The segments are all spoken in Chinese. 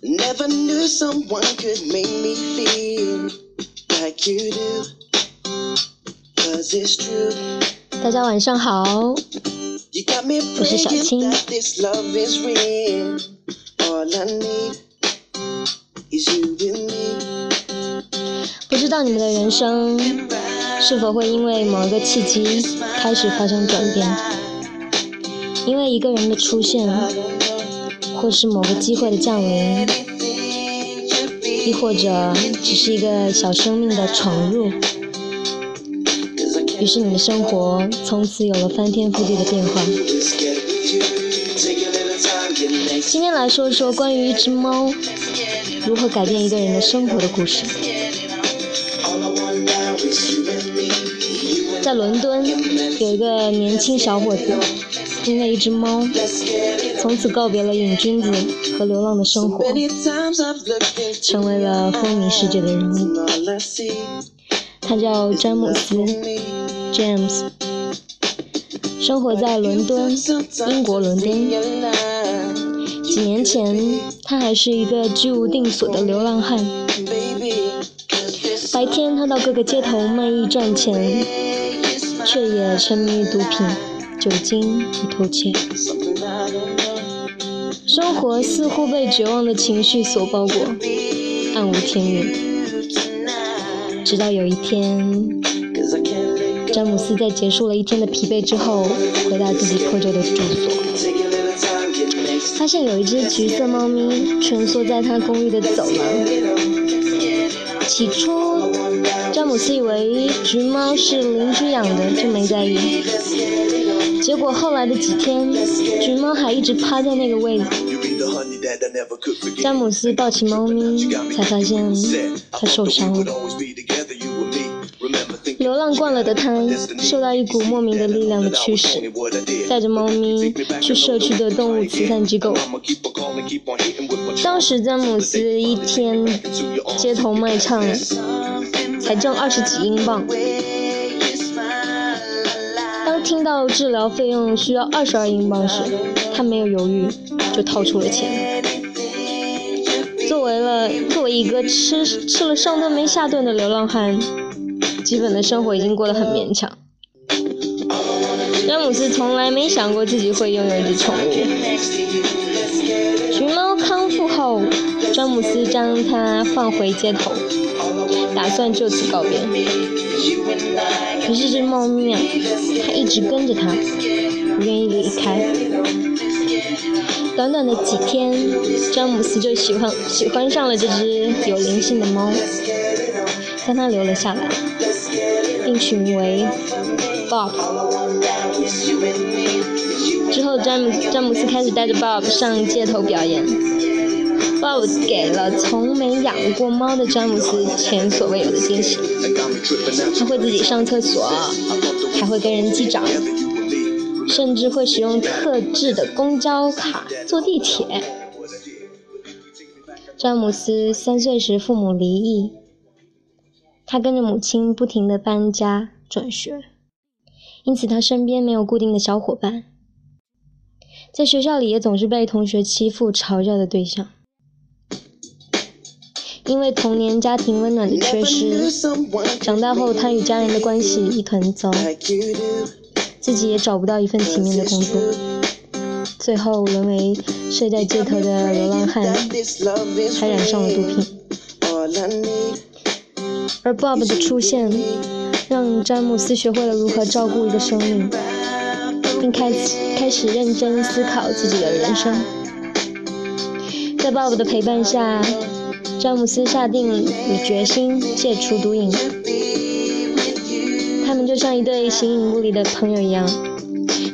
Never knew someone could make me feel like you do. Cause it's true. 大家晚上好我是小青。不知道你们的人生是否会因为某一个契机开始发生转变？因为一个人的出现，或是某个机会的降临，亦或者只是一个小生命的闯入，于是你的生活从此有了翻天覆地的变化。今天来说说关于一只猫如何改变一个人的生活的故事。在伦敦，有一个年轻小伙子，因为一只猫，从此告别了瘾君子和流浪的生活，成为了风靡世界的人物。他叫詹姆斯 James，生活在伦敦，英国伦敦。几年前，他还是一个居无定所的流浪汉。白天，他到各个街头卖艺赚钱，却也沉迷于毒品、酒精与偷窃。生活似乎被绝望的情绪所包裹，暗无天日。直到有一天，詹姆斯在结束了一天的疲惫之后，回到自己破旧的住所，发现有一只橘色猫咪蜷缩在他公寓的走廊。起初，詹姆斯以为橘猫是邻居养的，就没在意。结果后来的几天，橘猫还一直趴在那个位置。詹姆斯抱起猫咪，才发现它受伤了流浪惯了的他，受到一股莫名的力量的驱使，带着猫咪去社区的动物慈善机构。当时詹姆斯一天街头卖唱，才挣二十几英镑。当听到治疗费用需要二十二英镑时，他没有犹豫，就掏出了钱。作为了作为一个吃吃了上顿没下顿的流浪汉，基本的生活已经过得很勉强。詹姆斯从来没想过自己会拥有一只宠物。橘猫康复后，詹姆斯将它放回街头，打算就此告别。可是这只猫咪啊，它一直跟着他，不愿意离开。短短的几天，詹姆斯就喜欢喜欢上了这只有灵性的猫，将他留了下来，并取名为 Bob。之后，詹姆詹姆斯开始带着 Bob 上街头表演。Bob 给了从没养过猫的詹姆斯前所未有的惊喜。他会自己上厕所，还会跟人击掌，甚至会使用特制的公交卡坐地铁。詹姆斯三岁时父母离异，他跟着母亲不停地搬家转学，因此他身边没有固定的小伙伴，在学校里也总是被同学欺负嘲笑的对象。因为童年家庭温暖的缺失，长大后他与家人的关系一团糟。自己也找不到一份体面的工作，最后沦为睡在街头的流浪汉，还染上了毒品。而 Bob 的出现，让詹姆斯学会了如何照顾一个生命，并开始开始认真思考自己的人生。在 Bob 的陪伴下，詹姆斯下定了决心戒除毒瘾。他们就像一对形影不离的朋友一样，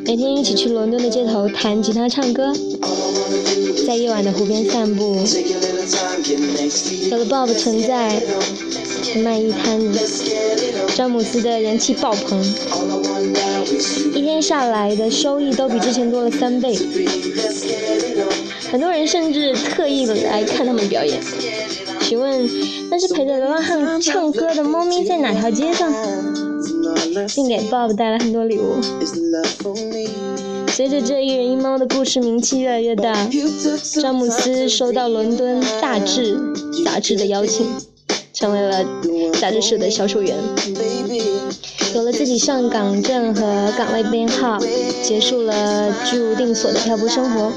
每天一起去伦敦的街头弹吉他、唱歌，在夜晚的湖边散步。有了 Bob 存在，卖艺摊里，詹姆斯的人气爆棚，一天下来的收益都比之前多了三倍。很多人甚至特意来看他们表演，询问那是陪着流浪汉唱歌的猫咪在哪条街上，并给 Bob 带来很多礼物。随着这一人一猫的故事名气越来越大，詹姆斯收到伦敦大志杂志的邀请，成为了杂志社的销售员，有了自己上岗证和岗位编号，结束了居无定所的漂泊生活。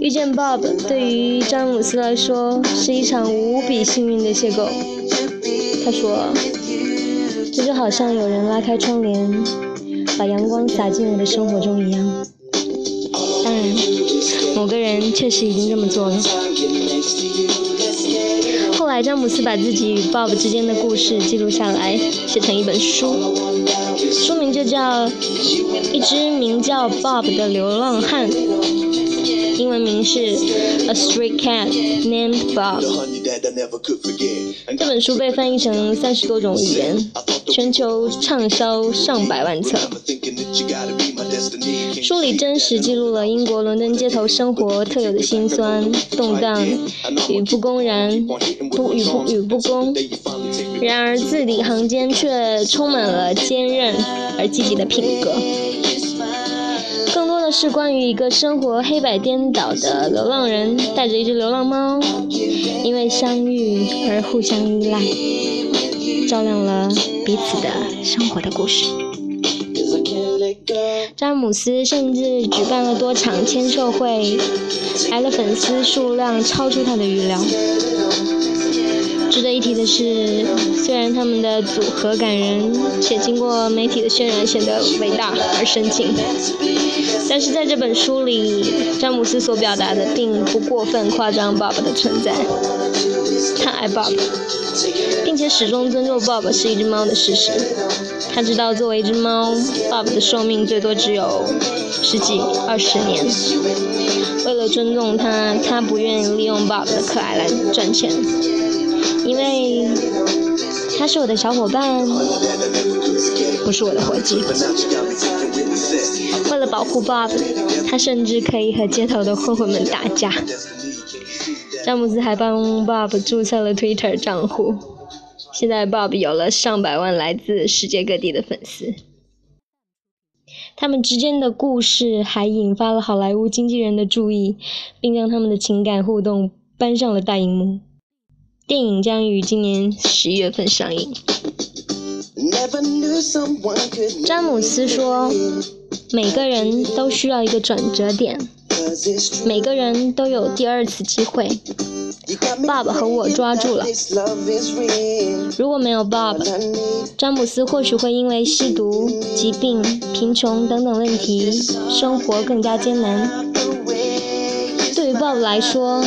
遇见 Bob 对于詹姆斯来说是一场无比幸运的邂逅。他说：“这就好像有人拉开窗帘，把阳光洒进我的生活中一样。”当然，某个人确实已经这么做了。后来，詹姆斯把自己与 Bob 之间的故事记录下来，写成一本书，书名就叫《一只名叫 Bob 的流浪汉》。英文名是《A Stray Cat Named Bob》。这本书被翻译成三十多种语言，全球畅销上百万册。书里真实记录了英国伦敦街头生活特有的辛酸、动荡与不公然不与不与不公。然而字里行间却充满了坚韧而积极的品格。是关于一个生活黑白颠倒的流浪人，带着一只流浪猫，因为相遇而互相依赖，照亮了彼此的生活的故事。詹姆斯甚至举办了多场签售会，来的粉丝数量超出他的预料。值得一提的是，虽然他们的组合感人，且经过媒体的渲染显得伟大而深情，但是在这本书里，詹姆斯所表达的并不过分夸张 Bob 的存在。他爱 Bob，并且始终尊重 Bob 是一只猫的事实。他知道作为一只猫，Bob 的寿命最多只有十几、二十年。为了尊重他，他不愿意利用 Bob 的可爱来赚钱。因为他是我的小伙伴，不是我的伙计。为了保护 Bob，他甚至可以和街头的混混们打架。詹姆斯还帮 Bob 注册了 Twitter 账户，现在 Bob 有了上百万来自世界各地的粉丝。他们之间的故事还引发了好莱坞经纪人的注意，并将他们的情感互动搬上了大荧幕。电影将于今年十一月份上映。詹姆斯说：“每个人都需要一个转折点，每个人都有第二次机会。爸爸和我抓住了。如果没有爸爸，詹姆斯或许会因为吸毒、疾病、贫穷等等问题，生活更加艰难。对于爸爸来说，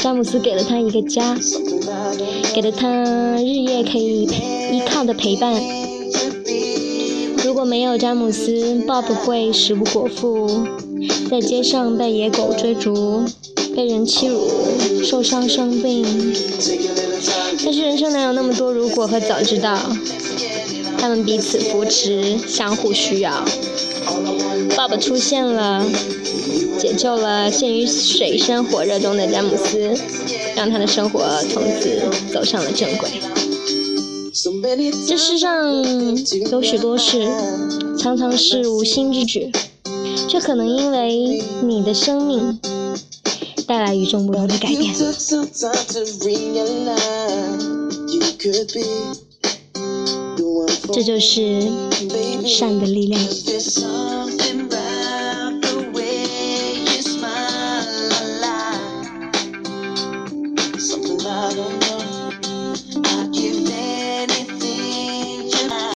詹姆斯给了他一个家，给了他日夜可以依靠的陪伴。如果没有詹姆斯，Bob 会食不果腹，在街上被野狗追逐，被人欺辱，受伤生病。但是人生哪有那么多如果和早知道？他们彼此扶持，相互需要。爸爸出现了。解救了陷于水深火热中的詹姆斯，让他的生活从此走上了正轨。这世上有许多事，常常是无心之举，却可能因为你的生命带来与众不同的改变。这就是善的力量。